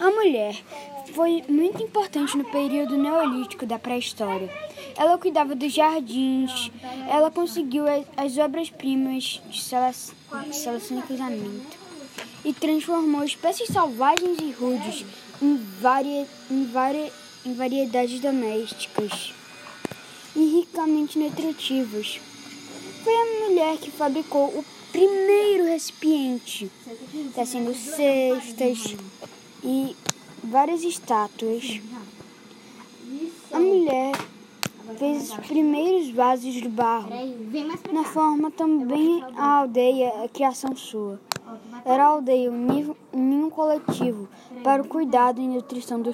A mulher foi muito importante no período neolítico da pré-história. Ela cuidava dos jardins, ela conseguiu as obras-primas de seleção e cruzamento e transformou espécies selvagens e rudes em, varia, em, varia, em variedades domésticas e ricamente nutritivas. Foi a mulher que fabricou o primeiro recipiente, tecendo cestas e várias estátuas. A mulher fez os primeiros vasos de barro. Na forma também a aldeia, a criação sua. Era a aldeia, um ninho coletivo para o cuidado e nutrição dos